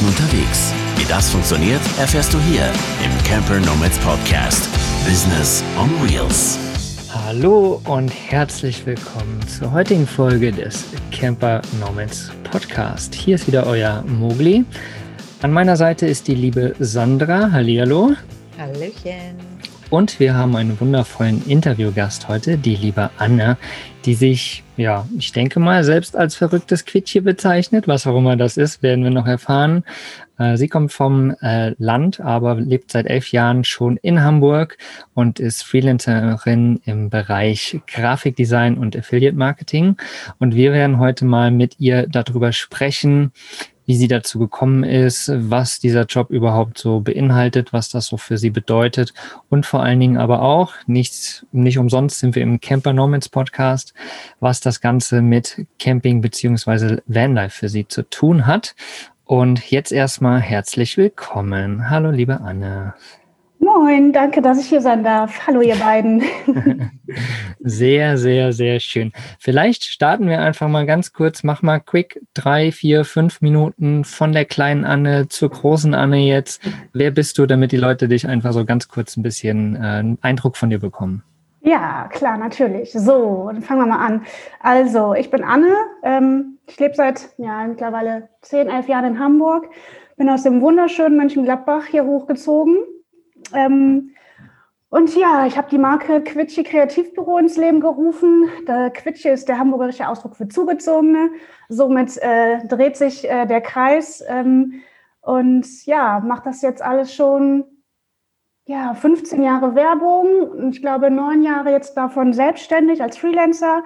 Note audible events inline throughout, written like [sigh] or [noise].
Leuten unterwegs. Wie das funktioniert, erfährst du hier im Camper Nomads Podcast. Business on Wheels. Hallo und herzlich willkommen zur heutigen Folge des Camper Nomads Podcast. Hier ist wieder euer Mogli. An meiner Seite ist die liebe Sandra. Hallihallo. Hallöchen. Und wir haben einen wundervollen Interviewgast heute, die liebe Anne, die sich, ja, ich denke mal, selbst als verrücktes Quittchen bezeichnet. Was auch immer das ist, werden wir noch erfahren. Äh, sie kommt vom äh, Land, aber lebt seit elf Jahren schon in Hamburg und ist Freelancerin im Bereich Grafikdesign und Affiliate Marketing. Und wir werden heute mal mit ihr darüber sprechen, wie sie dazu gekommen ist, was dieser Job überhaupt so beinhaltet, was das so für sie bedeutet und vor allen Dingen aber auch, nicht, nicht umsonst sind wir im Camper Nomads Podcast, was das Ganze mit Camping beziehungsweise Vanlife für sie zu tun hat. Und jetzt erstmal herzlich willkommen. Hallo, liebe Anne. Moin, danke, dass ich hier sein darf. Hallo, ihr beiden. [laughs] sehr, sehr, sehr schön. Vielleicht starten wir einfach mal ganz kurz. Mach mal quick drei, vier, fünf Minuten von der kleinen Anne zur großen Anne jetzt. Wer bist du, damit die Leute dich einfach so ganz kurz ein bisschen äh, einen Eindruck von dir bekommen? Ja, klar, natürlich. So, dann fangen wir mal an. Also, ich bin Anne. Ähm, ich lebe seit ja, mittlerweile zehn, elf Jahren in Hamburg. Bin aus dem wunderschönen Mönchengladbach hier hochgezogen ähm, und ja, ich habe die Marke Quitschi Kreativbüro ins Leben gerufen. Der Quitschi ist der hamburgerische Ausdruck für Zugezogene. Somit äh, dreht sich äh, der Kreis. Ähm, und ja, macht das jetzt alles schon ja, 15 Jahre Werbung und ich glaube neun Jahre jetzt davon selbstständig als Freelancer.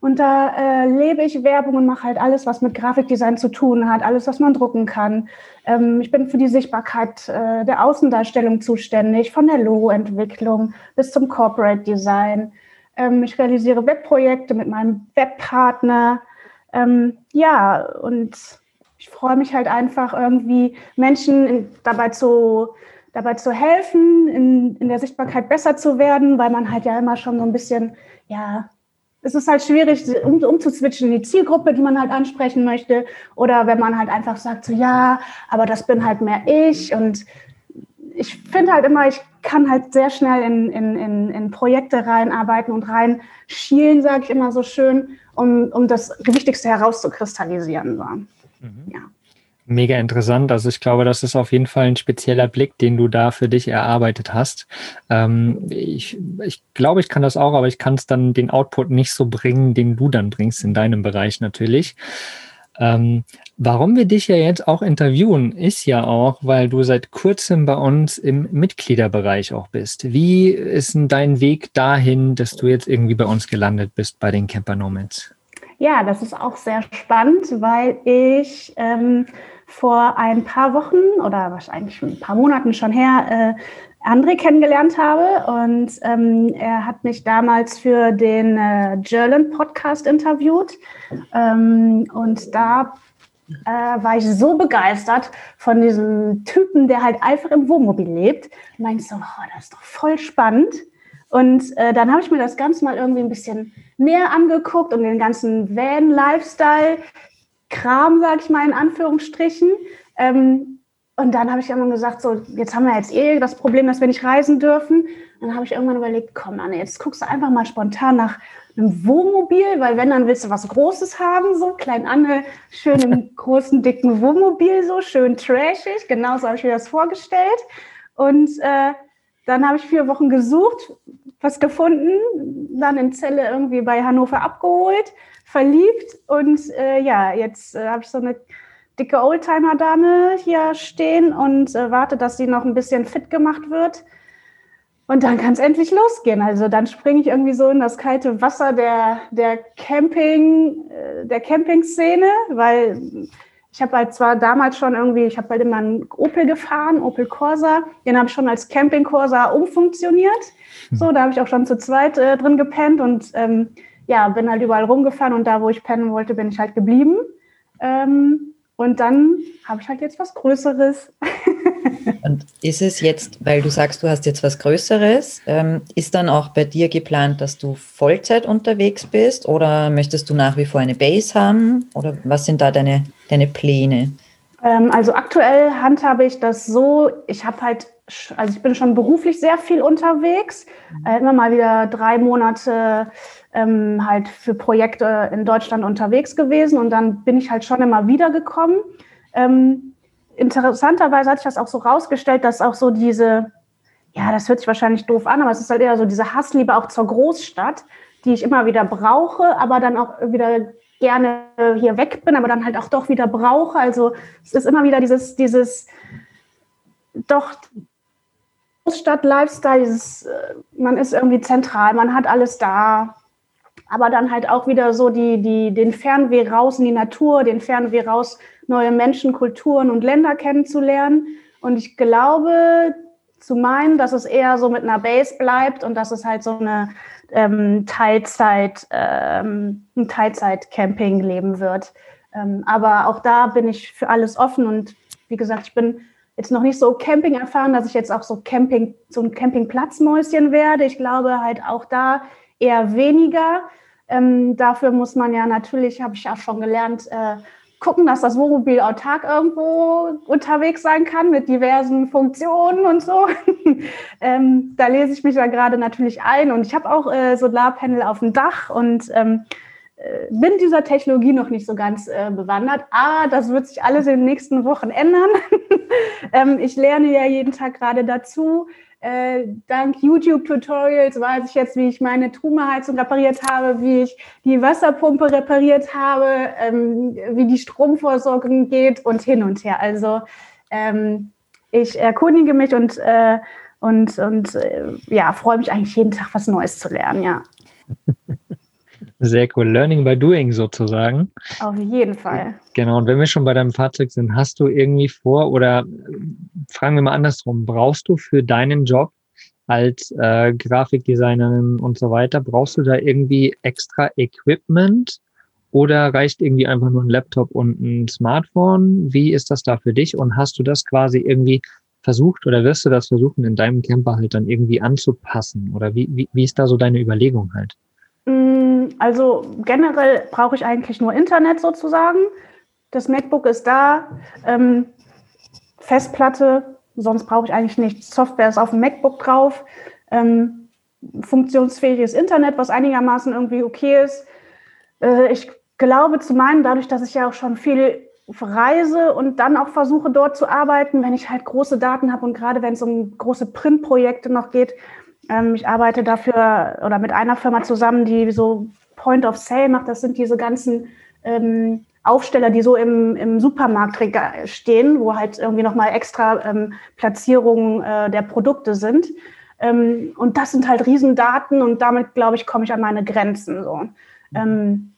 Und da äh, lebe ich Werbung und mache halt alles, was mit Grafikdesign zu tun hat, alles, was man drucken kann. Ähm, ich bin für die Sichtbarkeit äh, der Außendarstellung zuständig, von der Logoentwicklung bis zum Corporate Design. Ähm, ich realisiere Webprojekte mit meinem Webpartner. Ähm, ja, und ich freue mich halt einfach irgendwie Menschen in, dabei zu dabei zu helfen, in, in der Sichtbarkeit besser zu werden, weil man halt ja immer schon so ein bisschen, ja, es ist halt schwierig, um, umzuswitchen in die Zielgruppe, die man halt ansprechen möchte. Oder wenn man halt einfach sagt, so ja, aber das bin halt mehr ich. Und ich finde halt immer, ich kann halt sehr schnell in, in, in, in Projekte reinarbeiten und rein schielen, sage ich immer so schön, um, um das Wichtigste herauszukristallisieren. So. Mhm. Ja. Mega interessant. Also ich glaube, das ist auf jeden Fall ein spezieller Blick, den du da für dich erarbeitet hast. Ähm, ich, ich glaube, ich kann das auch, aber ich kann es dann den Output nicht so bringen, den du dann bringst in deinem Bereich natürlich. Ähm, warum wir dich ja jetzt auch interviewen, ist ja auch, weil du seit kurzem bei uns im Mitgliederbereich auch bist. Wie ist denn dein Weg dahin, dass du jetzt irgendwie bei uns gelandet bist bei den Camper Nomads? Ja, das ist auch sehr spannend, weil ich ähm, vor ein paar Wochen oder wahrscheinlich schon ein paar Monaten schon her äh, André kennengelernt habe und ähm, er hat mich damals für den äh, Jerlin Podcast interviewt ähm, und da äh, war ich so begeistert von diesem Typen, der halt einfach im Wohnmobil lebt. Und meinte so, oh, das ist doch voll spannend. Und äh, dann habe ich mir das Ganze mal irgendwie ein bisschen näher angeguckt und den ganzen Van-Lifestyle, Kram, sag ich mal in Anführungsstrichen. Ähm, und dann habe ich irgendwann gesagt, so, jetzt haben wir jetzt eh das Problem, dass wir nicht reisen dürfen. Und dann habe ich irgendwann überlegt, komm, Anne, jetzt guckst du einfach mal spontan nach einem Wohnmobil, weil wenn, dann willst du was Großes haben, so klein Anne, schön im [laughs] großen, dicken Wohnmobil, so schön trashig. Genauso habe ich mir das vorgestellt. Und äh, dann habe ich vier Wochen gesucht, was gefunden, dann in Zelle irgendwie bei Hannover abgeholt verliebt und äh, ja, jetzt äh, habe ich so eine dicke Oldtimer-Dame hier stehen und äh, warte, dass sie noch ein bisschen fit gemacht wird. Und dann kann es endlich losgehen. Also dann springe ich irgendwie so in das kalte Wasser der, der Camping, äh, der Camping-Szene, weil ich habe halt zwar damals schon irgendwie, ich habe halt immer einen Opel gefahren, Opel Corsa, den habe ich schon als Camping Corsa umfunktioniert. So, da habe ich auch schon zu zweit äh, drin gepennt und ähm, ja, bin halt überall rumgefahren und da, wo ich pennen wollte, bin ich halt geblieben. Ähm, und dann habe ich halt jetzt was Größeres. [laughs] und ist es jetzt, weil du sagst, du hast jetzt was Größeres, ähm, ist dann auch bei dir geplant, dass du Vollzeit unterwegs bist oder möchtest du nach wie vor eine Base haben oder was sind da deine, deine Pläne? Ähm, also aktuell handhabe ich das so, ich habe halt, also ich bin schon beruflich sehr viel unterwegs, mhm. äh, immer mal wieder drei Monate ähm, halt für Projekte in Deutschland unterwegs gewesen und dann bin ich halt schon immer wieder gekommen. Ähm, interessanterweise hat sich das auch so rausgestellt, dass auch so diese, ja, das hört sich wahrscheinlich doof an, aber es ist halt eher so diese Hassliebe auch zur Großstadt, die ich immer wieder brauche, aber dann auch wieder gerne hier weg bin, aber dann halt auch doch wieder brauche. Also es ist immer wieder dieses, dieses doch Großstadt-Lifestyle, äh, man ist irgendwie zentral, man hat alles da, aber dann halt auch wieder so die, die, den Fernweh raus in die Natur, den Fernweh raus, neue Menschen, Kulturen und Länder kennenzulernen. Und ich glaube zu meinen, dass es eher so mit einer Base bleibt und dass es halt so eine ähm, Teilzeit, ähm, ein Teilzeit-Camping leben wird. Ähm, aber auch da bin ich für alles offen und wie gesagt, ich bin jetzt noch nicht so Camping erfahren, dass ich jetzt auch so Camping, so ein Campingplatzmäuschen werde. Ich glaube halt auch da eher weniger. Ähm, dafür muss man ja natürlich, habe ich ja schon gelernt, äh, gucken, dass das Wohnmobil autark irgendwo unterwegs sein kann mit diversen Funktionen und so. [laughs] ähm, da lese ich mich da gerade natürlich ein und ich habe auch äh, Solarpanel auf dem Dach und ähm, äh, bin dieser Technologie noch nicht so ganz äh, bewandert, aber das wird sich alles in den nächsten Wochen ändern. [laughs] ähm, ich lerne ja jeden Tag gerade dazu. Äh, dank YouTube-Tutorials weiß ich jetzt, wie ich meine Trumeheizung repariert habe, wie ich die Wasserpumpe repariert habe, ähm, wie die Stromversorgung geht und hin und her. Also ähm, ich erkundige mich und, äh, und, und äh, ja, freue mich eigentlich jeden Tag was Neues zu lernen, ja. [laughs] Sehr cool. Learning by doing sozusagen. Auf jeden Fall. Genau. Und wenn wir schon bei deinem Fahrzeug sind, hast du irgendwie vor oder fragen wir mal andersrum, brauchst du für deinen Job als äh, Grafikdesignerin und so weiter, brauchst du da irgendwie extra Equipment oder reicht irgendwie einfach nur ein Laptop und ein Smartphone? Wie ist das da für dich? Und hast du das quasi irgendwie versucht oder wirst du das versuchen, in deinem Camper halt dann irgendwie anzupassen? Oder wie, wie, wie ist da so deine Überlegung halt? Mm, also generell brauche ich eigentlich nur Internet sozusagen. Das MacBook ist da, ähm, Festplatte, sonst brauche ich eigentlich nichts. Software ist auf dem MacBook drauf, ähm, funktionsfähiges Internet, was einigermaßen irgendwie okay ist. Äh, ich glaube zu meinen, dadurch, dass ich ja auch schon viel reise und dann auch versuche dort zu arbeiten, wenn ich halt große Daten habe und gerade wenn es um große Printprojekte noch geht, ähm, ich arbeite dafür oder mit einer Firma zusammen, die so Point of Sale macht. Das sind diese ganzen ähm, Aufsteller, die so im, im Supermarkt stehen, wo halt irgendwie nochmal extra ähm, Platzierungen äh, der Produkte sind. Ähm, und das sind halt Riesendaten und damit, glaube ich, komme ich an meine Grenzen. So. Ähm,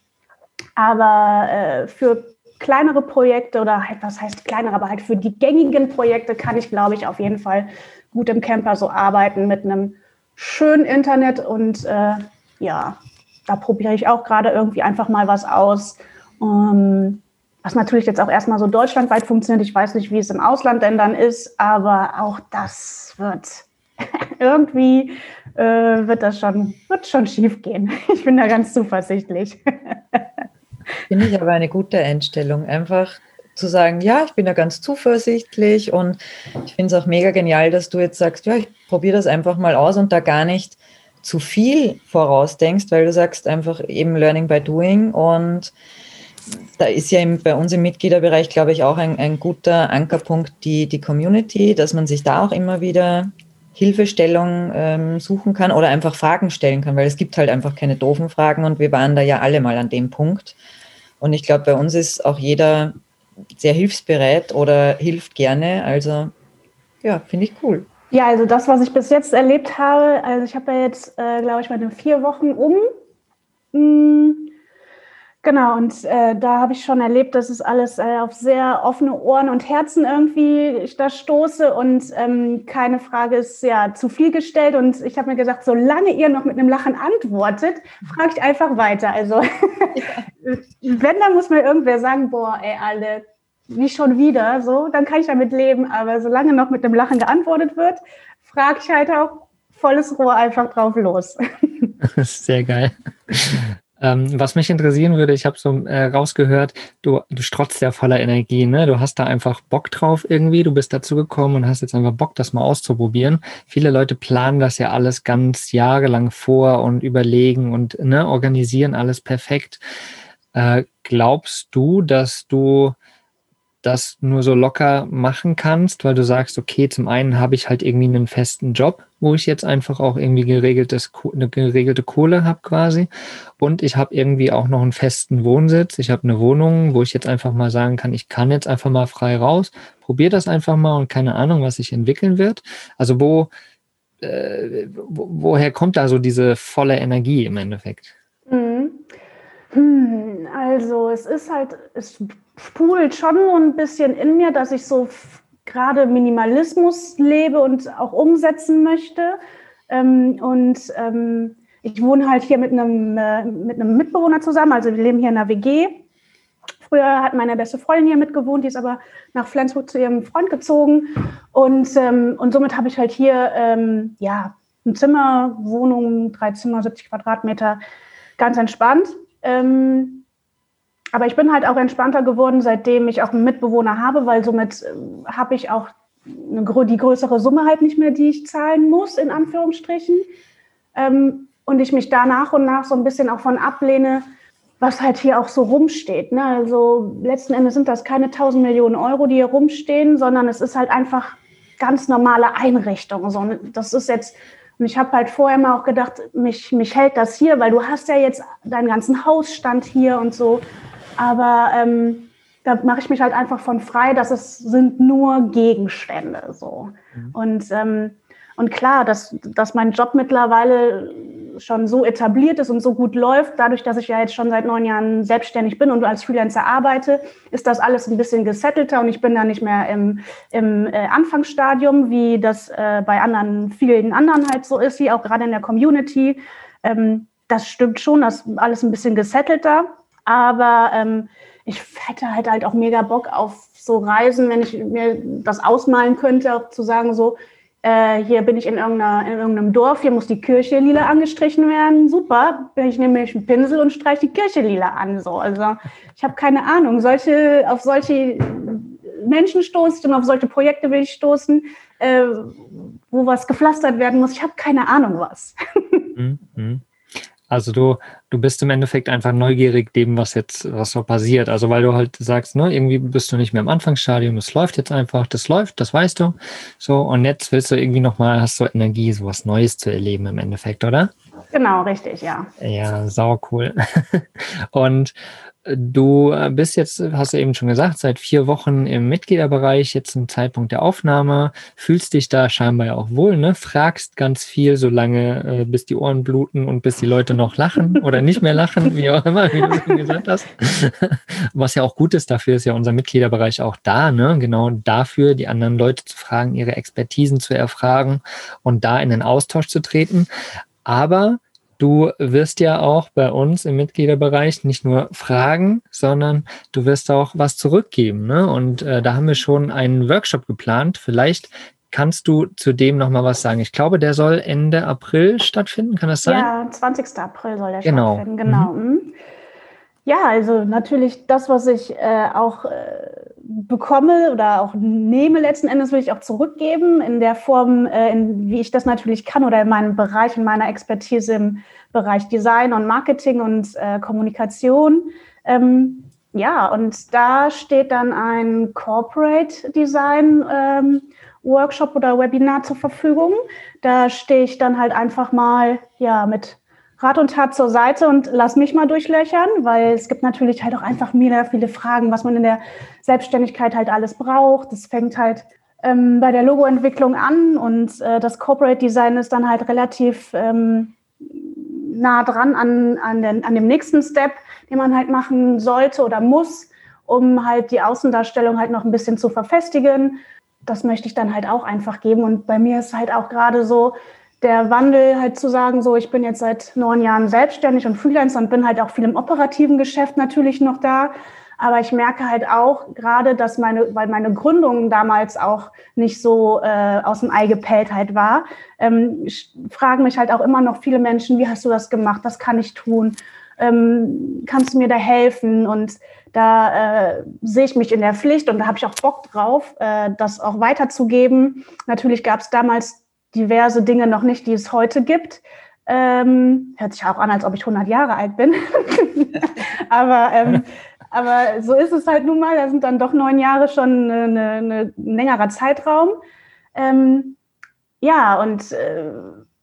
aber äh, für kleinere Projekte oder halt, was heißt kleinere, aber halt für die gängigen Projekte kann ich, glaube ich, auf jeden Fall gut im Camper so arbeiten mit einem schön Internet und äh, ja, da probiere ich auch gerade irgendwie einfach mal was aus. Ähm, was natürlich jetzt auch erstmal so deutschlandweit funktioniert. Ich weiß nicht, wie es im Ausland denn dann ist, aber auch das wird [laughs] irgendwie äh, wird das schon, wird schon schief gehen. [laughs] Ich bin da ganz zuversichtlich. [laughs] Finde ich aber eine gute Einstellung. Einfach zu sagen, ja, ich bin da ganz zuversichtlich und ich finde es auch mega genial, dass du jetzt sagst, ja, ich probiere das einfach mal aus und da gar nicht zu viel vorausdenkst, weil du sagst einfach eben Learning by Doing und da ist ja im, bei uns im Mitgliederbereich, glaube ich, auch ein, ein guter Ankerpunkt die, die Community, dass man sich da auch immer wieder Hilfestellung ähm, suchen kann oder einfach Fragen stellen kann, weil es gibt halt einfach keine doofen Fragen und wir waren da ja alle mal an dem Punkt. Und ich glaube, bei uns ist auch jeder sehr hilfsbereit oder hilft gerne. Also ja, finde ich cool. Ja, also das, was ich bis jetzt erlebt habe, also ich habe ja jetzt, äh, glaube ich, meine vier Wochen um. Mhm. Genau, und äh, da habe ich schon erlebt, dass es alles äh, auf sehr offene Ohren und Herzen irgendwie ich da stoße und ähm, keine Frage ist ja zu viel gestellt. Und ich habe mir gesagt, solange ihr noch mit einem Lachen antwortet, frage ich einfach weiter. Also [laughs] ja. wenn, dann muss mir irgendwer sagen, boah, ey, alle, nicht schon wieder, so, dann kann ich damit leben. Aber solange noch mit einem Lachen geantwortet wird, frage ich halt auch volles Rohr einfach drauf los. [laughs] Sehr geil. Ähm, was mich interessieren würde, ich habe so äh, rausgehört, du, du strotzt ja voller Energie, ne? Du hast da einfach Bock drauf irgendwie, du bist dazu gekommen und hast jetzt einfach Bock, das mal auszuprobieren. Viele Leute planen das ja alles ganz jahrelang vor und überlegen und ne, organisieren alles perfekt. Äh, glaubst du, dass du das nur so locker machen kannst, weil du sagst, okay, zum einen habe ich halt irgendwie einen festen Job, wo ich jetzt einfach auch irgendwie geregeltes, eine geregelte Kohle habe quasi. Und ich habe irgendwie auch noch einen festen Wohnsitz. Ich habe eine Wohnung, wo ich jetzt einfach mal sagen kann, ich kann jetzt einfach mal frei raus, probiere das einfach mal und keine Ahnung, was sich entwickeln wird. Also wo, äh, wo woher kommt da so diese volle Energie im Endeffekt? Mhm. Hm, also es ist halt, es spult schon so ein bisschen in mir, dass ich so gerade Minimalismus lebe und auch umsetzen möchte. Ähm, und ähm, ich wohne halt hier mit einem, äh, mit einem Mitbewohner zusammen, also wir leben hier in einer WG. Früher hat meine beste Freundin hier mitgewohnt, die ist aber nach Flensburg zu ihrem Freund gezogen. Und, ähm, und somit habe ich halt hier ähm, ja, ein Zimmer, Wohnung, drei Zimmer, 70 Quadratmeter, ganz entspannt. Ähm, aber ich bin halt auch entspannter geworden, seitdem ich auch einen Mitbewohner habe, weil somit äh, habe ich auch eine, die größere Summe halt nicht mehr, die ich zahlen muss, in Anführungsstrichen. Ähm, und ich mich da nach und nach so ein bisschen auch von ablehne, was halt hier auch so rumsteht. Ne? Also letzten Endes sind das keine 1000 Millionen Euro, die hier rumstehen, sondern es ist halt einfach ganz normale Einrichtung. So, das ist jetzt und ich habe halt vorher mal auch gedacht, mich, mich hält das hier, weil du hast ja jetzt deinen ganzen Hausstand hier und so. Aber ähm, da mache ich mich halt einfach von frei, dass es sind nur Gegenstände so. Mhm. Und, ähm, und klar, dass, dass mein Job mittlerweile schon so etabliert ist und so gut läuft, dadurch, dass ich ja jetzt schon seit neun Jahren selbstständig bin und als Freelancer arbeite, ist das alles ein bisschen gesettelter und ich bin da nicht mehr im, im äh, Anfangsstadium, wie das äh, bei anderen, vielen anderen halt so ist, wie auch gerade in der Community. Ähm, das stimmt schon, das ist alles ein bisschen gesettelter, aber ähm, ich hätte halt halt auch mega Bock auf so Reisen, wenn ich mir das ausmalen könnte, auch zu sagen so, äh, hier bin ich in, irgendeiner, in irgendeinem Dorf, hier muss die Kirche lila angestrichen werden. Super, ich nehme mich einen Pinsel und streiche die Kirche lila an. So. Also ich habe keine Ahnung. Solche, auf solche Menschen stoße und auf solche Projekte will ich stoßen, äh, wo was gepflastert werden muss. Ich habe keine Ahnung was. [laughs] Mhm. mhm. Also du, du bist im Endeffekt einfach neugierig dem, was jetzt, was so passiert. Also weil du halt sagst, ne, irgendwie bist du nicht mehr im Anfangsstadium, es läuft jetzt einfach, das läuft, das weißt du. So, und jetzt willst du irgendwie nochmal, hast du Energie, so was Neues zu erleben im Endeffekt, oder? Genau, richtig, ja. Ja, sau cool. [laughs] und Du äh, bist jetzt, hast du eben schon gesagt, seit vier Wochen im Mitgliederbereich, jetzt zum Zeitpunkt der Aufnahme, fühlst dich da scheinbar ja auch wohl, ne? Fragst ganz viel, solange äh, bis die Ohren bluten und bis die Leute noch lachen oder nicht mehr lachen, wie auch immer, wie du schon gesagt hast. [laughs] Was ja auch gut ist, dafür ist ja unser Mitgliederbereich auch da, ne? Genau dafür, die anderen Leute zu fragen, ihre Expertisen zu erfragen und da in den Austausch zu treten. Aber Du wirst ja auch bei uns im Mitgliederbereich nicht nur fragen, sondern du wirst auch was zurückgeben. Ne? Und äh, da haben wir schon einen Workshop geplant. Vielleicht kannst du zu dem nochmal was sagen. Ich glaube, der soll Ende April stattfinden. Kann das sein? Ja, 20. April soll der genau. stattfinden. Genau. Mhm. mhm. Ja, also natürlich das, was ich äh, auch äh, bekomme oder auch nehme letzten Endes, will ich auch zurückgeben in der Form, äh, in, wie ich das natürlich kann oder in meinem Bereich, in meiner Expertise im Bereich Design und Marketing und äh, Kommunikation. Ähm, ja, und da steht dann ein Corporate Design ähm, Workshop oder Webinar zur Verfügung. Da stehe ich dann halt einfach mal ja mit Rat und Tat zur Seite und lass mich mal durchlöchern, weil es gibt natürlich halt auch einfach mega viele Fragen, was man in der Selbstständigkeit halt alles braucht. Das fängt halt ähm, bei der Logoentwicklung an und äh, das Corporate Design ist dann halt relativ ähm, nah dran an, an, den, an dem nächsten Step, den man halt machen sollte oder muss, um halt die Außendarstellung halt noch ein bisschen zu verfestigen. Das möchte ich dann halt auch einfach geben. Und bei mir ist halt auch gerade so, der Wandel halt zu sagen, so ich bin jetzt seit neun Jahren selbstständig und Freelancer und bin halt auch viel im operativen Geschäft natürlich noch da. Aber ich merke halt auch gerade, dass meine, weil meine Gründung damals auch nicht so äh, aus dem Ei gepellt halt war, ähm, fragen mich halt auch immer noch viele Menschen, wie hast du das gemacht? Was kann ich tun? ähm, kannst du mir da helfen? Und da äh, sehe ich mich in der Pflicht und da habe ich auch Bock drauf, äh, das auch weiterzugeben. Natürlich gab es damals diverse Dinge noch nicht, die es heute gibt. Ähm, hört sich auch an, als ob ich 100 Jahre alt bin. [laughs] aber, ähm, aber so ist es halt nun mal. Da sind dann doch neun Jahre schon ein längerer Zeitraum. Ähm, ja, und, äh,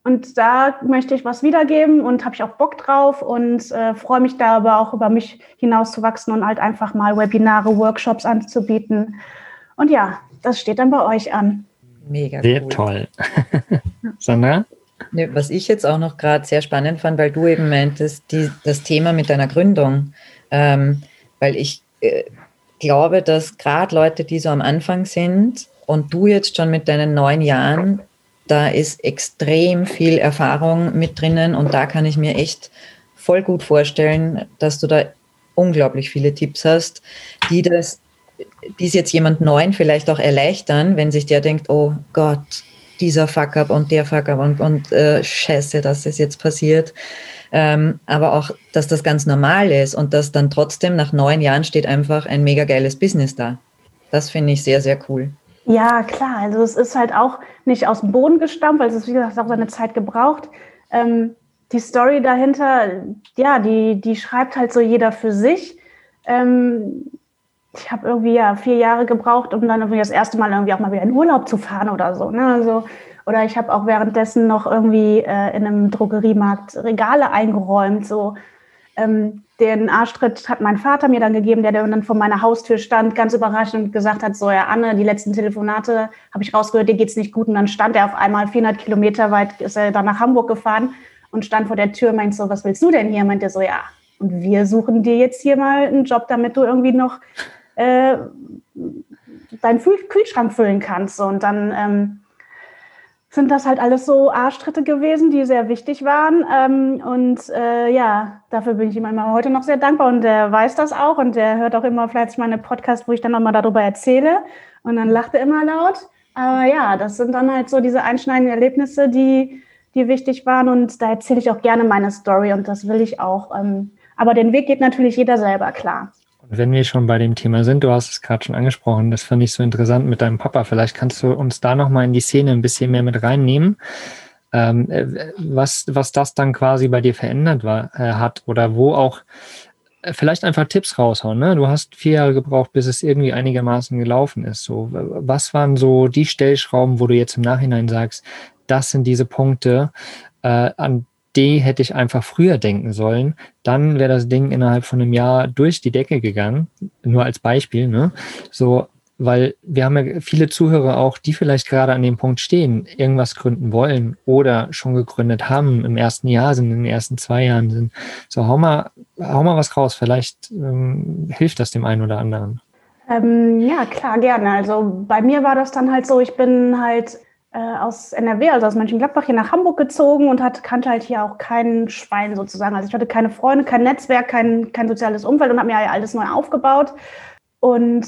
und da möchte ich was wiedergeben und habe ich auch Bock drauf und äh, freue mich da aber auch über mich hinauszuwachsen und halt einfach mal Webinare, Workshops anzubieten. Und ja, das steht dann bei euch an. Mega Sehr cool. toll. [laughs] Sandra? Was ich jetzt auch noch gerade sehr spannend fand, weil du eben meintest, die, das Thema mit deiner Gründung, ähm, weil ich äh, glaube, dass gerade Leute, die so am Anfang sind und du jetzt schon mit deinen neun Jahren, da ist extrem viel Erfahrung mit drinnen und da kann ich mir echt voll gut vorstellen, dass du da unglaublich viele Tipps hast, die das, die es jetzt jemand Neuen vielleicht auch erleichtern, wenn sich der denkt, oh Gott, dieser Fuck-up und der Fuck-up und, und äh, scheiße, dass das jetzt passiert. Ähm, aber auch, dass das ganz normal ist und dass dann trotzdem nach neun Jahren steht einfach ein mega geiles Business da. Das finde ich sehr, sehr cool. Ja, klar. Also es ist halt auch nicht aus dem Boden gestammt, weil es ist, wie gesagt, auch seine Zeit gebraucht. Ähm, die Story dahinter, ja, die, die schreibt halt so jeder für sich. Ähm, ich habe irgendwie ja vier Jahre gebraucht, um dann irgendwie das erste Mal irgendwie auch mal wieder in Urlaub zu fahren oder so. Ne? Also, oder ich habe auch währenddessen noch irgendwie äh, in einem Drogeriemarkt Regale eingeräumt. So ähm, den Arschtritt hat mein Vater mir dann gegeben, der dann vor meiner Haustür stand, ganz überrascht und gesagt hat: So, ja, Anne, die letzten Telefonate habe ich rausgehört, dir geht's nicht gut. Und dann stand er auf einmal 400 Kilometer weit, ist er dann nach Hamburg gefahren und stand vor der Tür, meint so: Was willst du denn hier? Meint er so: Ja. Und wir suchen dir jetzt hier mal einen Job, damit du irgendwie noch äh, deinen Kühlschrank füllen kannst. Und dann ähm, sind das halt alles so Arschtritte gewesen, die sehr wichtig waren. Ähm, und äh, ja, dafür bin ich ihm immer heute noch sehr dankbar. Und der weiß das auch und der hört auch immer vielleicht meine Podcasts, wo ich dann nochmal darüber erzähle. Und dann lacht er immer laut. Aber ja, das sind dann halt so diese einschneidenden Erlebnisse, die, die wichtig waren. Und da erzähle ich auch gerne meine Story und das will ich auch. Ähm, aber den Weg geht natürlich jeder selber, klar. Wenn wir schon bei dem Thema sind, du hast es gerade schon angesprochen, das fand ich so interessant mit deinem Papa. Vielleicht kannst du uns da nochmal in die Szene ein bisschen mehr mit reinnehmen, ähm, äh, was, was das dann quasi bei dir verändert war, äh, hat oder wo auch äh, vielleicht einfach Tipps raushauen. Ne? Du hast vier Jahre gebraucht, bis es irgendwie einigermaßen gelaufen ist. So, was waren so die Stellschrauben, wo du jetzt im Nachhinein sagst, das sind diese Punkte, äh, an die hätte ich einfach früher denken sollen. Dann wäre das Ding innerhalb von einem Jahr durch die Decke gegangen. Nur als Beispiel, ne? So, weil wir haben ja viele Zuhörer auch, die vielleicht gerade an dem Punkt stehen, irgendwas gründen wollen oder schon gegründet haben, im ersten Jahr sind, in den ersten zwei Jahren sind. So, hau mal, hau mal was raus. Vielleicht ähm, hilft das dem einen oder anderen. Ähm, ja, klar, gerne. Also bei mir war das dann halt so, ich bin halt äh, aus NRW, also aus Mönchengladbach, hier nach Hamburg gezogen und hat, kannte halt hier auch kein Schwein sozusagen. Also ich hatte keine Freunde, kein Netzwerk, kein, kein soziales Umfeld und habe mir ja alles neu aufgebaut. Und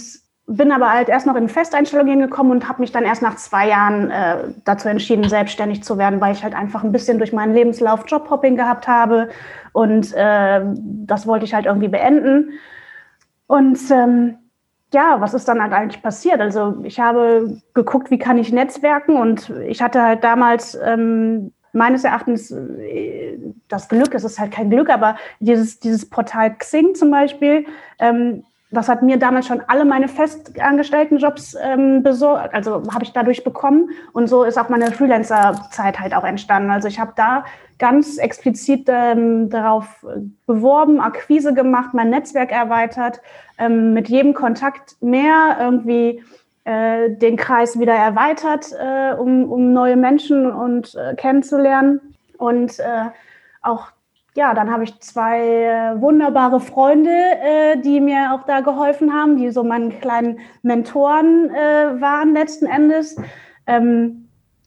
bin aber halt erst noch in Festeinstellung hingekommen und habe mich dann erst nach zwei Jahren äh, dazu entschieden, selbstständig zu werden, weil ich halt einfach ein bisschen durch meinen Lebenslauf Jobhopping gehabt habe und äh, das wollte ich halt irgendwie beenden. Und ähm, ja, was ist dann halt eigentlich passiert? Also ich habe geguckt, wie kann ich netzwerken und ich hatte halt damals ähm, meines Erachtens äh, das Glück, es ist halt kein Glück, aber dieses, dieses Portal Xing zum Beispiel, ähm, das hat mir damals schon alle meine festangestellten Jobs ähm, besorgt, also habe ich dadurch bekommen und so ist auch meine Freelancer-Zeit halt auch entstanden. Also ich habe da ganz explizit ähm, darauf beworben, Akquise gemacht, mein Netzwerk erweitert, ähm, mit jedem Kontakt mehr irgendwie äh, den Kreis wieder erweitert, äh, um, um neue Menschen und äh, kennenzulernen und äh, auch ja, dann habe ich zwei äh, wunderbare Freunde, äh, die mir auch da geholfen haben, die so meine kleinen Mentoren äh, waren letzten Endes. Ähm,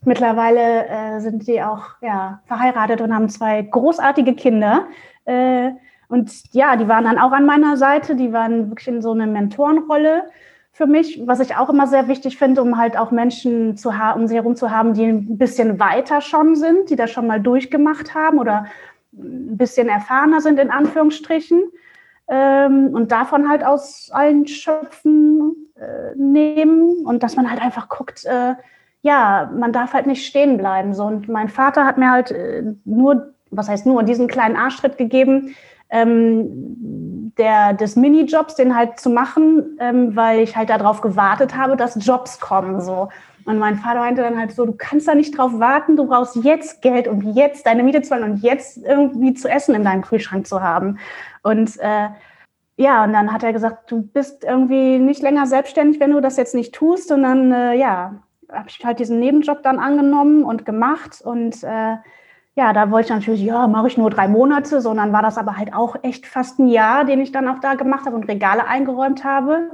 mittlerweile äh, sind sie auch ja, verheiratet und haben zwei großartige Kinder. Äh, und ja, die waren dann auch an meiner Seite, die waren wirklich in so einer Mentorenrolle für mich, was ich auch immer sehr wichtig finde, um halt auch Menschen zu um sie herum zu haben, die ein bisschen weiter schon sind, die das schon mal durchgemacht haben oder ein bisschen erfahrener sind, in Anführungsstrichen. Ähm, und davon halt aus allen Schöpfen äh, nehmen und dass man halt einfach guckt, äh, ja, man darf halt nicht stehen bleiben. So. Und mein Vater hat mir halt äh, nur, was heißt nur, diesen kleinen Arschtritt gegeben, ähm, der, des Minijobs, den halt zu machen, ähm, weil ich halt darauf gewartet habe, dass Jobs kommen. So. Und mein Vater meinte dann halt so, du kannst da nicht drauf warten, du brauchst jetzt Geld und jetzt deine Miete zu zahlen und jetzt irgendwie zu essen in deinem Kühlschrank zu haben. Und äh, ja, und dann hat er gesagt, du bist irgendwie nicht länger selbstständig, wenn du das jetzt nicht tust. Und dann, äh, ja, habe ich halt diesen Nebenjob dann angenommen und gemacht. Und äh, ja, da wollte ich natürlich, ja, mache ich nur drei Monate, sondern war das aber halt auch echt fast ein Jahr, den ich dann auch da gemacht habe und Regale eingeräumt habe.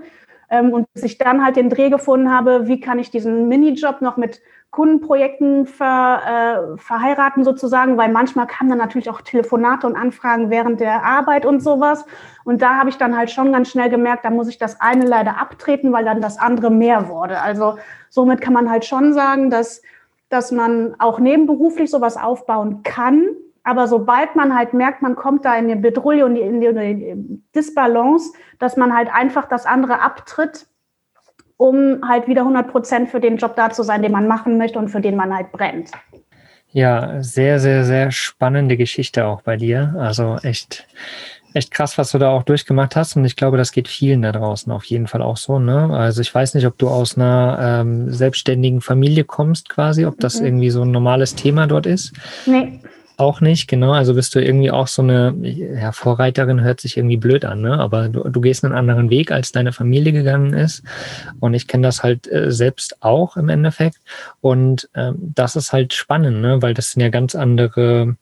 Ähm, und bis ich dann halt den Dreh gefunden habe, wie kann ich diesen Minijob noch mit Kundenprojekten ver, äh, verheiraten sozusagen, weil manchmal kamen dann natürlich auch Telefonate und Anfragen während der Arbeit und sowas. Und da habe ich dann halt schon ganz schnell gemerkt, da muss ich das eine leider abtreten, weil dann das andere mehr wurde. Also somit kann man halt schon sagen, dass, dass man auch nebenberuflich sowas aufbauen kann. Aber sobald man halt merkt, man kommt da in die Bedrulle und in die, in die Disbalance, dass man halt einfach das andere abtritt, um halt wieder 100 Prozent für den Job da zu sein, den man machen möchte und für den man halt brennt. Ja, sehr, sehr, sehr spannende Geschichte auch bei dir. Also echt, echt krass, was du da auch durchgemacht hast. Und ich glaube, das geht vielen da draußen auf jeden Fall auch so. Ne? Also ich weiß nicht, ob du aus einer ähm, selbstständigen Familie kommst quasi, ob das mhm. irgendwie so ein normales Thema dort ist. Nee. Auch nicht, genau. Also bist du irgendwie auch so eine ja, Vorreiterin, hört sich irgendwie blöd an, ne? Aber du, du gehst einen anderen Weg, als deine Familie gegangen ist. Und ich kenne das halt äh, selbst auch im Endeffekt. Und ähm, das ist halt spannend, ne? Weil das sind ja ganz andere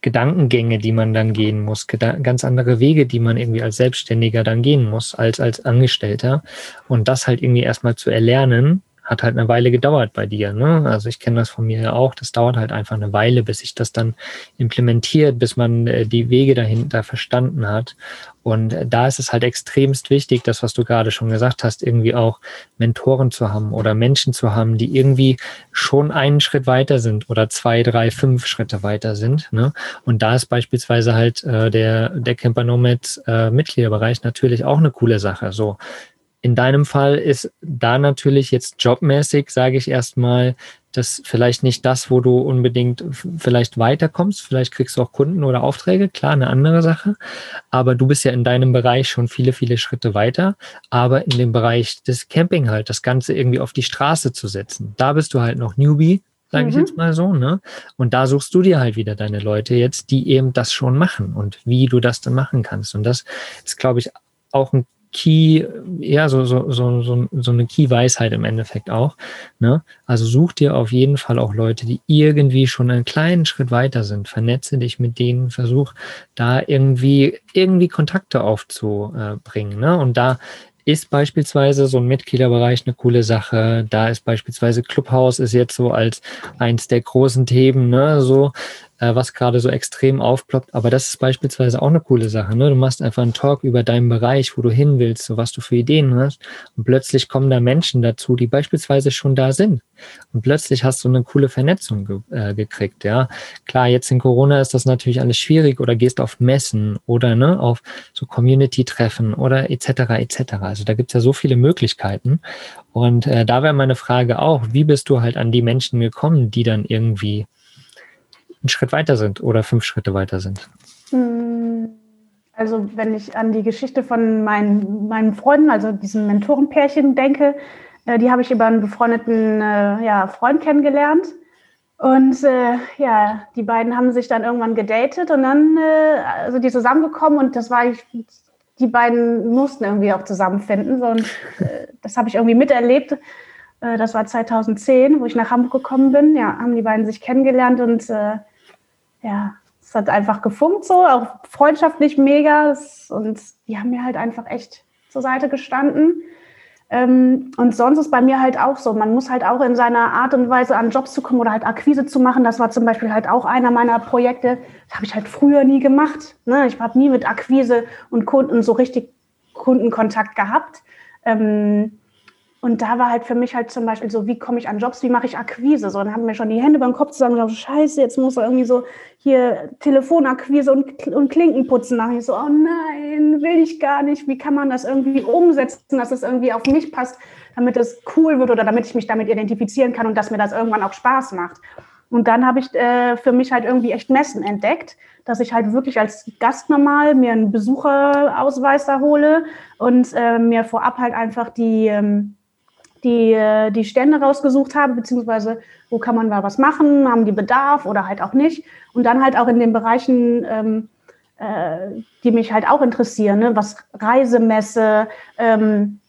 Gedankengänge, die man dann gehen muss, ganz andere Wege, die man irgendwie als Selbstständiger dann gehen muss, als als Angestellter. Und das halt irgendwie erstmal zu erlernen, hat halt eine Weile gedauert bei dir. Ne? Also ich kenne das von mir auch. Das dauert halt einfach eine Weile, bis sich das dann implementiert, bis man äh, die Wege dahinter verstanden hat. Und äh, da ist es halt extremst wichtig, das, was du gerade schon gesagt hast, irgendwie auch Mentoren zu haben oder Menschen zu haben, die irgendwie schon einen Schritt weiter sind oder zwei, drei, fünf Schritte weiter sind. Ne? Und da ist beispielsweise halt äh, der, der Camper Nomad äh, Mitgliederbereich natürlich auch eine coole Sache. So, in deinem Fall ist da natürlich jetzt jobmäßig, sage ich erstmal, das vielleicht nicht das, wo du unbedingt vielleicht weiterkommst. Vielleicht kriegst du auch Kunden oder Aufträge, klar, eine andere Sache. Aber du bist ja in deinem Bereich schon viele, viele Schritte weiter. Aber in dem Bereich des Camping halt, das Ganze irgendwie auf die Straße zu setzen, da bist du halt noch Newbie, sage mhm. ich jetzt mal so, ne? Und da suchst du dir halt wieder deine Leute jetzt, die eben das schon machen und wie du das dann machen kannst. Und das ist, glaube ich, auch ein Key, ja, so, so, so, so, eine Key-Weisheit im Endeffekt auch. Ne? Also such dir auf jeden Fall auch Leute, die irgendwie schon einen kleinen Schritt weiter sind. Vernetze dich mit denen, versuch da irgendwie, irgendwie Kontakte aufzubringen. Ne? Und da ist beispielsweise so ein Mitgliederbereich eine coole Sache. Da ist beispielsweise Clubhouse ist jetzt so als eins der großen Themen, ne, so äh, was gerade so extrem aufploppt. Aber das ist beispielsweise auch eine coole Sache. Ne? Du machst einfach einen Talk über deinen Bereich, wo du hin willst, so was du für Ideen hast. Und plötzlich kommen da Menschen dazu, die beispielsweise schon da sind. Und plötzlich hast du eine coole Vernetzung ge äh, gekriegt. Ja, klar, jetzt in Corona ist das natürlich alles schwierig oder gehst auf Messen oder ne, auf so Community-Treffen oder etc. etc. Also da gibt's ja so viele Möglichkeiten. Und äh, da wäre meine Frage auch, wie bist du halt an die Menschen gekommen, die dann irgendwie einen Schritt weiter sind oder fünf Schritte weiter sind? Hm, also wenn ich an die Geschichte von meinen, meinen Freunden, also diesem Mentorenpärchen denke, äh, die habe ich über einen befreundeten äh, ja, Freund kennengelernt. Und äh, ja, die beiden haben sich dann irgendwann gedatet und dann äh, also die zusammengekommen und das war ich, die beiden mussten irgendwie auch zusammenfinden. So, und äh, das habe ich irgendwie miterlebt. Äh, das war 2010, wo ich nach Hamburg gekommen bin. Ja, haben die beiden sich kennengelernt und äh, ja, es hat einfach gefunkt so, auch freundschaftlich mega. Und die haben mir halt einfach echt zur Seite gestanden. Ähm, und sonst ist bei mir halt auch so, man muss halt auch in seiner Art und Weise an Jobs zu kommen oder halt Akquise zu machen. Das war zum Beispiel halt auch einer meiner Projekte. Das habe ich halt früher nie gemacht. Ne? Ich habe nie mit Akquise und Kunden so richtig Kundenkontakt gehabt. Ähm, und da war halt für mich halt zum Beispiel so, wie komme ich an Jobs, wie mache ich Akquise? So, dann haben mir schon die Hände beim Kopf zusammen gesagt, scheiße, jetzt muss er irgendwie so hier Telefonakquise und, und Klinken putzen. Da ich so, oh nein, will ich gar nicht. Wie kann man das irgendwie umsetzen, dass es irgendwie auf mich passt, damit es cool wird oder damit ich mich damit identifizieren kann und dass mir das irgendwann auch Spaß macht. Und dann habe ich äh, für mich halt irgendwie echt Messen entdeckt, dass ich halt wirklich als Gast normal mir einen Besucherausweis da hole und äh, mir vorab halt einfach die... Ähm, die, äh, die Stände rausgesucht habe, beziehungsweise wo kann man da was machen, haben die Bedarf oder halt auch nicht. Und dann halt auch in den Bereichen, ähm, äh, die mich halt auch interessieren, ne? was Reisemesse, ähm,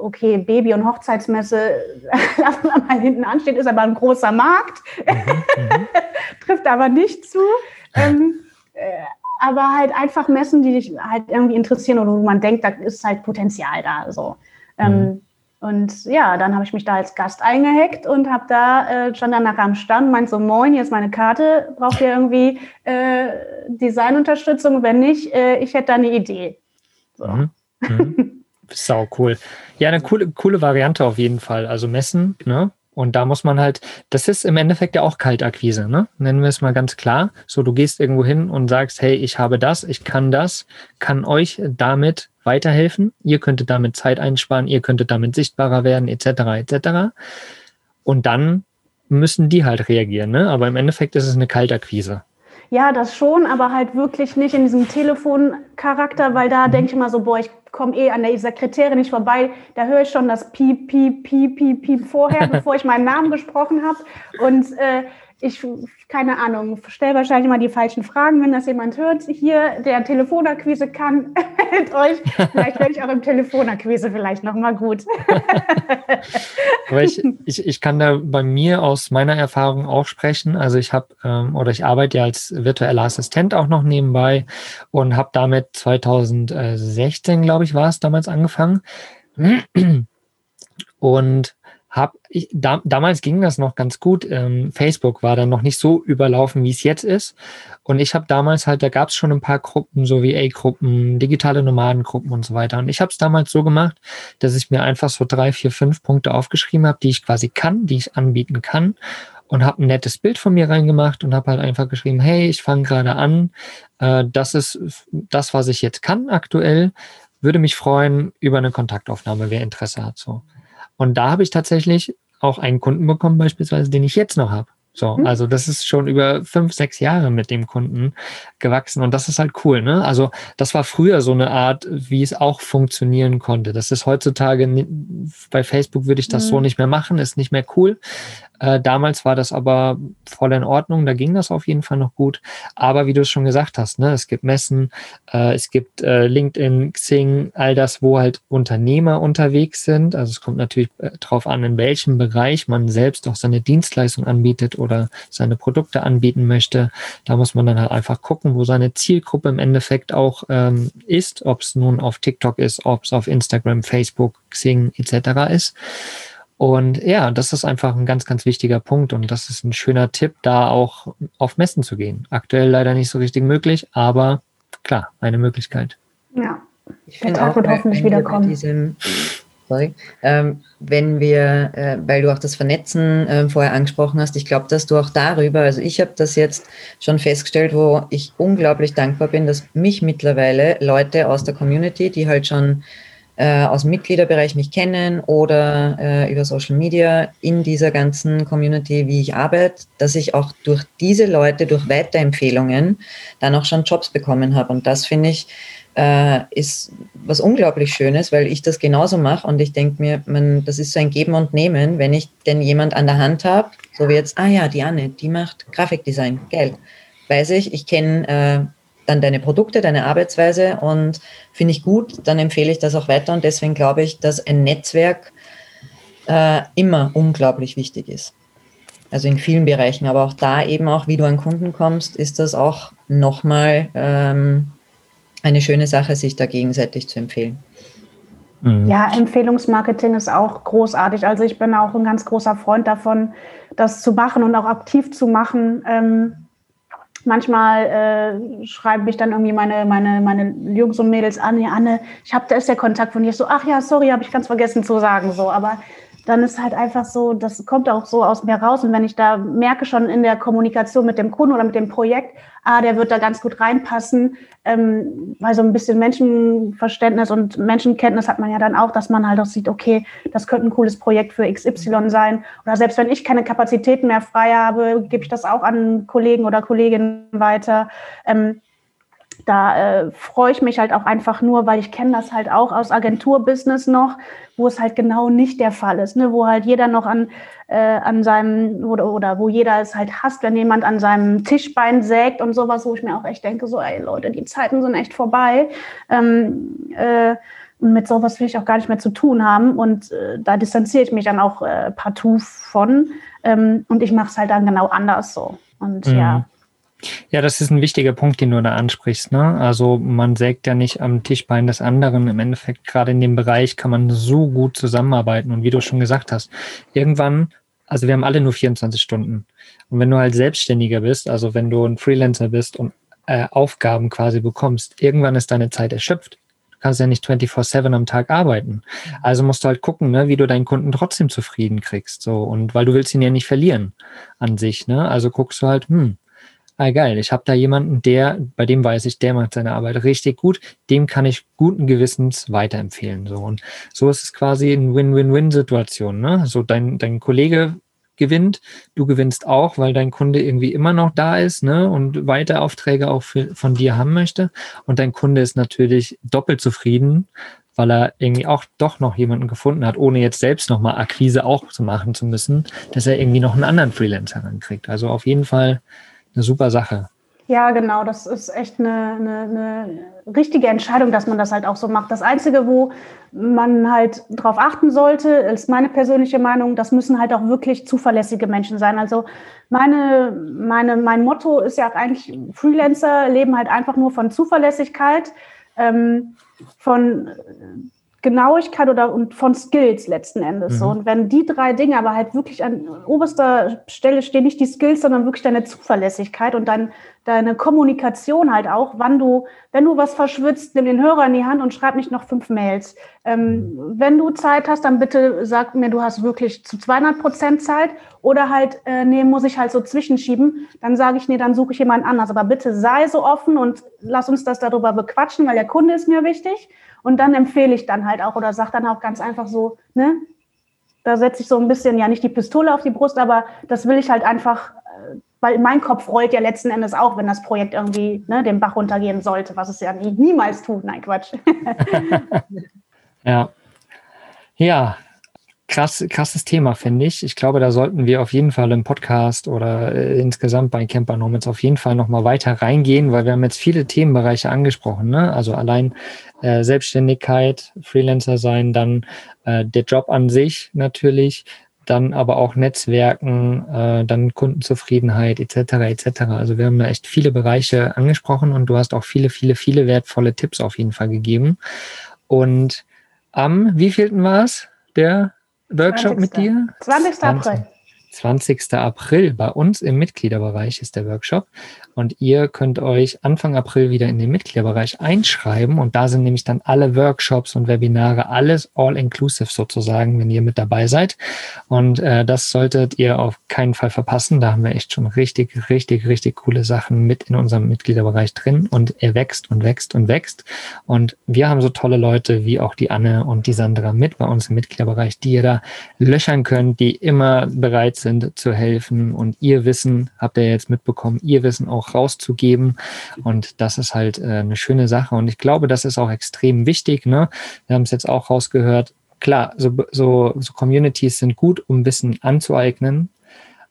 okay, Baby- und Hochzeitsmesse, [laughs] lassen wir mal hinten anstehen, ist aber ein großer Markt, mhm, mhm. [laughs] trifft aber nicht zu. Ähm, äh, aber halt einfach Messen, die dich halt irgendwie interessieren oder wo man denkt, da ist halt Potenzial da. So. Ähm, mhm. Und ja, dann habe ich mich da als Gast eingehackt und habe da äh, schon danach am Stand, meint so, moin, hier ist meine Karte, braucht ihr irgendwie äh, Designunterstützung? Wenn nicht, äh, ich hätte da eine Idee. So. Mhm. Mhm. [laughs] Sau cool. Ja, eine coole, coole Variante auf jeden Fall. Also messen, ne? Und da muss man halt, das ist im Endeffekt ja auch Kaltakquise, ne? Nennen wir es mal ganz klar. So, du gehst irgendwo hin und sagst, hey, ich habe das, ich kann das, kann euch damit weiterhelfen. Ihr könntet damit Zeit einsparen, ihr könntet damit sichtbarer werden, etc. etc. Und dann müssen die halt reagieren, ne? Aber im Endeffekt ist es eine Kaltakquise. Ja, das schon, aber halt wirklich nicht in diesem Telefoncharakter, weil da denke ich immer so, boah, ich komme eh an der Sekretärin nicht vorbei. Da höre ich schon das Piep, Piep, Piep, Piep, Piep vorher, [laughs] bevor ich meinen Namen gesprochen habe. Und äh, ich, keine Ahnung, stelle wahrscheinlich mal die falschen Fragen, wenn das jemand hört. Hier, der Telefonakquise kann, [laughs] meldet euch. Vielleicht werde ich auch im Telefonakquise vielleicht nochmal gut. [laughs] Aber ich, ich, ich kann da bei mir aus meiner Erfahrung auch sprechen. Also ich habe ähm, oder ich arbeite ja als virtueller Assistent auch noch nebenbei und habe damit 2016, glaube ich, war es damals angefangen. Und hab ich, da, damals ging das noch ganz gut. Ähm, Facebook war dann noch nicht so überlaufen, wie es jetzt ist. Und ich habe damals halt, da gab es schon ein paar Gruppen, so wie A-Gruppen, digitale Nomadengruppen und so weiter. Und ich habe es damals so gemacht, dass ich mir einfach so drei, vier, fünf Punkte aufgeschrieben habe, die ich quasi kann, die ich anbieten kann. Und habe ein nettes Bild von mir reingemacht und habe halt einfach geschrieben, hey, ich fange gerade an. Äh, das ist das, was ich jetzt kann aktuell. Würde mich freuen über eine Kontaktaufnahme, wer Interesse hat. So. Und da habe ich tatsächlich auch einen Kunden bekommen, beispielsweise, den ich jetzt noch habe. So, mhm. also das ist schon über fünf, sechs Jahre mit dem Kunden gewachsen und das ist halt cool, ne? Also das war früher so eine Art, wie es auch funktionieren konnte. Das ist heutzutage bei Facebook würde ich das mhm. so nicht mehr machen, ist nicht mehr cool. Äh, damals war das aber voll in Ordnung, da ging das auf jeden Fall noch gut. Aber wie du es schon gesagt hast, ne, es gibt Messen, äh, es gibt äh, LinkedIn, Xing, all das, wo halt Unternehmer unterwegs sind. Also es kommt natürlich äh, drauf an, in welchem Bereich man selbst auch seine Dienstleistung anbietet oder seine Produkte anbieten möchte. Da muss man dann halt einfach gucken, wo seine Zielgruppe im Endeffekt auch ähm, ist, ob es nun auf TikTok ist, ob es auf Instagram, Facebook, Xing etc. ist. Und ja, das ist einfach ein ganz, ganz wichtiger Punkt und das ist ein schöner Tipp, da auch auf Messen zu gehen. Aktuell leider nicht so richtig möglich, aber klar, eine Möglichkeit. Ja, ich finde auch, wird hoffentlich wiederkommen. Diesem, sorry, ähm, wenn wir, äh, weil du auch das Vernetzen äh, vorher angesprochen hast, ich glaube, dass du auch darüber, also ich habe das jetzt schon festgestellt, wo ich unglaublich dankbar bin, dass mich mittlerweile Leute aus der Community, die halt schon äh, aus dem Mitgliederbereich mich kennen oder äh, über Social Media in dieser ganzen Community, wie ich arbeite, dass ich auch durch diese Leute, durch Weiterempfehlungen dann auch schon Jobs bekommen habe. Und das finde ich, äh, ist was unglaublich Schönes, weil ich das genauso mache und ich denke mir, man, das ist so ein Geben und Nehmen, wenn ich denn jemand an der Hand habe, so wie jetzt, ah ja, die Anne, die macht Grafikdesign, geil. Weiß ich, ich kenne äh, dann deine Produkte, deine Arbeitsweise und finde ich gut, dann empfehle ich das auch weiter und deswegen glaube ich, dass ein Netzwerk äh, immer unglaublich wichtig ist. Also in vielen Bereichen, aber auch da eben auch, wie du an Kunden kommst, ist das auch nochmal ähm, eine schöne Sache, sich da gegenseitig zu empfehlen. Mhm. Ja, Empfehlungsmarketing ist auch großartig. Also ich bin auch ein ganz großer Freund davon, das zu machen und auch aktiv zu machen. Ähm, manchmal äh, schreiben mich dann irgendwie meine, meine, meine Jungs und Mädels an, ja, Anne, ich habe, da ist der Kontakt von dir. So, ach ja, sorry, habe ich ganz vergessen zu sagen. So, aber dann ist halt einfach so, das kommt auch so aus mir raus. Und wenn ich da merke schon in der Kommunikation mit dem Kunden oder mit dem Projekt, ah, der wird da ganz gut reinpassen, ähm, weil so ein bisschen Menschenverständnis und Menschenkenntnis hat man ja dann auch, dass man halt auch sieht, okay, das könnte ein cooles Projekt für XY sein. Oder selbst wenn ich keine Kapazitäten mehr frei habe, gebe ich das auch an Kollegen oder Kolleginnen weiter. Ähm, da äh, freue ich mich halt auch einfach nur, weil ich kenne das halt auch aus Agenturbusiness noch, wo es halt genau nicht der Fall ist, ne? wo halt jeder noch an, äh, an seinem oder, oder wo jeder es halt hasst, wenn jemand an seinem Tischbein sägt und sowas, wo ich mir auch echt denke, so, ey Leute, die Zeiten sind echt vorbei. Ähm, äh, und mit sowas will ich auch gar nicht mehr zu tun haben. Und äh, da distanziere ich mich dann auch äh, partout von. Ähm, und ich mache es halt dann genau anders so. Und mhm. ja, ja, das ist ein wichtiger Punkt, den du da ansprichst. Ne? Also man sägt ja nicht am Tischbein des anderen. Im Endeffekt, gerade in dem Bereich, kann man so gut zusammenarbeiten. Und wie du schon gesagt hast, irgendwann, also wir haben alle nur 24 Stunden. Und wenn du halt Selbstständiger bist, also wenn du ein Freelancer bist und äh, Aufgaben quasi bekommst, irgendwann ist deine Zeit erschöpft. Du kannst ja nicht 24-7 am Tag arbeiten. Also musst du halt gucken, ne, wie du deinen Kunden trotzdem zufrieden kriegst. So, und weil du willst ihn ja nicht verlieren an sich, ne? Also guckst du halt, hm, ah geil, ich habe da jemanden, der, bei dem weiß ich, der macht seine Arbeit richtig gut, dem kann ich guten Gewissens weiterempfehlen. So. Und so ist es quasi eine Win-Win-Win-Situation. Ne? So dein, dein Kollege gewinnt, du gewinnst auch, weil dein Kunde irgendwie immer noch da ist ne? und weiter Aufträge auch für, von dir haben möchte. Und dein Kunde ist natürlich doppelt zufrieden, weil er irgendwie auch doch noch jemanden gefunden hat, ohne jetzt selbst nochmal Akquise auch zu machen zu müssen, dass er irgendwie noch einen anderen Freelancer rankriegt. Also auf jeden Fall eine super Sache. Ja, genau. Das ist echt eine, eine, eine, richtige Entscheidung, dass man das halt auch so macht. Das Einzige, wo man halt drauf achten sollte, ist meine persönliche Meinung, das müssen halt auch wirklich zuverlässige Menschen sein. Also meine, meine, mein Motto ist ja eigentlich, Freelancer leben halt einfach nur von Zuverlässigkeit, ähm, von Genauigkeit oder und von Skills letzten Endes. Mhm. So. Und wenn die drei Dinge aber halt wirklich an oberster Stelle stehen, nicht die Skills, sondern wirklich deine Zuverlässigkeit und dein, deine Kommunikation halt auch, wann du, wenn du was verschwitzt, nimm den Hörer in die Hand und schreib nicht noch fünf Mails. Ähm, mhm. Wenn du Zeit hast, dann bitte sag mir, du hast wirklich zu 200 Prozent Zeit oder halt, äh, nee, muss ich halt so zwischenschieben. Dann sage ich, nee, dann suche ich jemand anders. Aber bitte sei so offen und lass uns das darüber bequatschen, weil der Kunde ist mir wichtig. Und dann empfehle ich dann halt auch oder sage dann auch ganz einfach so, ne, da setze ich so ein bisschen, ja nicht die Pistole auf die Brust, aber das will ich halt einfach, äh, weil mein Kopf rollt ja letzten Endes auch, wenn das Projekt irgendwie ne, den Bach runtergehen sollte, was es ja nie, niemals tut. Nein, Quatsch. [laughs] ja. Ja, krass, krasses Thema, finde ich. Ich glaube, da sollten wir auf jeden Fall im Podcast oder äh, insgesamt bei Camper Nomads auf jeden Fall nochmal weiter reingehen, weil wir haben jetzt viele Themenbereiche angesprochen. Ne? Also allein äh, Selbstständigkeit, Freelancer sein, dann äh, der Job an sich natürlich, dann aber auch Netzwerken, äh, dann Kundenzufriedenheit etc. etc. Also wir haben da echt viele Bereiche angesprochen und du hast auch viele, viele, viele wertvolle Tipps auf jeden Fall gegeben. Und am wievielten war es? Der Workshop 20. mit dir? 20. April. 20. April bei uns im Mitgliederbereich ist der Workshop. Und ihr könnt euch Anfang April wieder in den Mitgliederbereich einschreiben. Und da sind nämlich dann alle Workshops und Webinare, alles all-inclusive sozusagen, wenn ihr mit dabei seid. Und äh, das solltet ihr auf keinen Fall verpassen. Da haben wir echt schon richtig, richtig, richtig coole Sachen mit in unserem Mitgliederbereich drin. Und er wächst und wächst und wächst. Und wir haben so tolle Leute wie auch die Anne und die Sandra mit bei uns im Mitgliederbereich, die ihr da löchern könnt, die immer bereit sind zu helfen. Und ihr Wissen, habt ihr jetzt mitbekommen, ihr Wissen auch rauszugeben. Und das ist halt äh, eine schöne Sache. Und ich glaube, das ist auch extrem wichtig. Ne? Wir haben es jetzt auch rausgehört. Klar, so, so, so Communities sind gut, um Wissen anzueignen.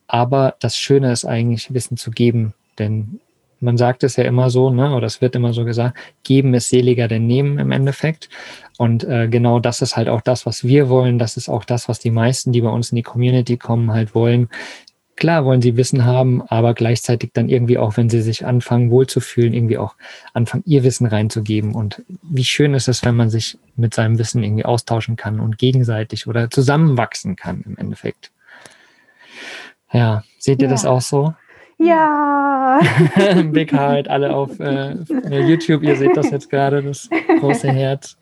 Aber das Schöne ist eigentlich, Wissen zu geben. Denn man sagt es ja immer so, ne, oder es wird immer so gesagt, geben ist seliger denn nehmen im Endeffekt. Und äh, genau das ist halt auch das, was wir wollen. Das ist auch das, was die meisten, die bei uns in die Community kommen, halt wollen. Klar wollen sie Wissen haben, aber gleichzeitig dann irgendwie auch, wenn sie sich anfangen wohlzufühlen, irgendwie auch anfangen, ihr Wissen reinzugeben. Und wie schön ist es, wenn man sich mit seinem Wissen irgendwie austauschen kann und gegenseitig oder zusammenwachsen kann im Endeffekt. Ja, seht ihr ja. das auch so? Ja. [laughs] Big Heart, alle auf äh, YouTube, ihr seht das jetzt gerade, das große Herz.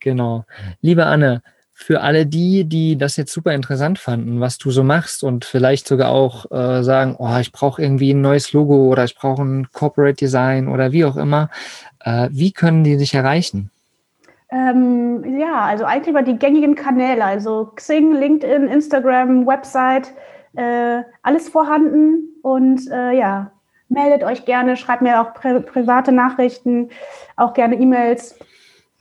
Genau. Liebe Anne, für alle die, die das jetzt super interessant fanden, was du so machst und vielleicht sogar auch äh, sagen, oh, ich brauche irgendwie ein neues Logo oder ich brauche ein Corporate Design oder wie auch immer, äh, wie können die dich erreichen? Ähm, ja, also eigentlich über die gängigen Kanäle, also Xing, LinkedIn, Instagram, Website, äh, alles vorhanden und äh, ja, meldet euch gerne, schreibt mir auch pri private Nachrichten, auch gerne E-Mails.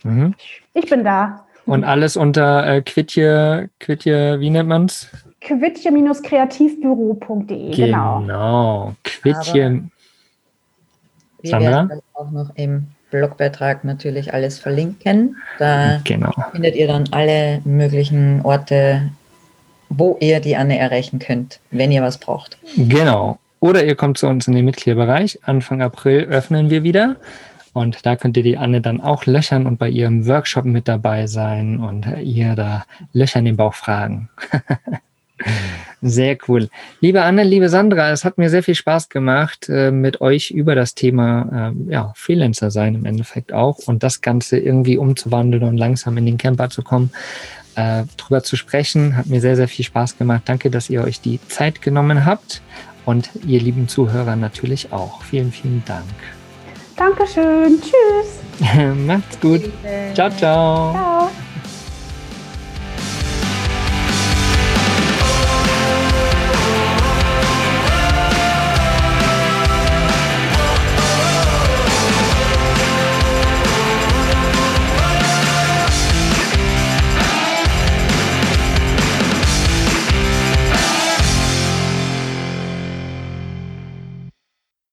Mhm. Ich bin da. Und alles unter äh, Quitje, Quitje, wie nennt man es? Quitje-kreativbüro.de, genau. Genau, Quitje. Wir Sandra? werden auch noch im Blogbeitrag natürlich alles verlinken. Da genau. findet ihr dann alle möglichen Orte, wo ihr die Anne erreichen könnt, wenn ihr was braucht. Genau. Oder ihr kommt zu uns in den Mitgliederbereich. Anfang April öffnen wir wieder. Und da könnt ihr die Anne dann auch löchern und bei ihrem Workshop mit dabei sein und ihr da Löcher in den Bauch fragen. [laughs] Sehr cool. Liebe Anne, liebe Sandra, es hat mir sehr viel Spaß gemacht, äh, mit euch über das Thema äh, ja, Freelancer sein im Endeffekt auch und das Ganze irgendwie umzuwandeln und langsam in den Camper zu kommen, äh, drüber zu sprechen. Hat mir sehr, sehr viel Spaß gemacht. Danke, dass ihr euch die Zeit genommen habt und ihr lieben Zuhörer natürlich auch. Vielen, vielen Dank. Dankeschön. Tschüss. [laughs] Macht's gut. Ciao, ciao. Ciao.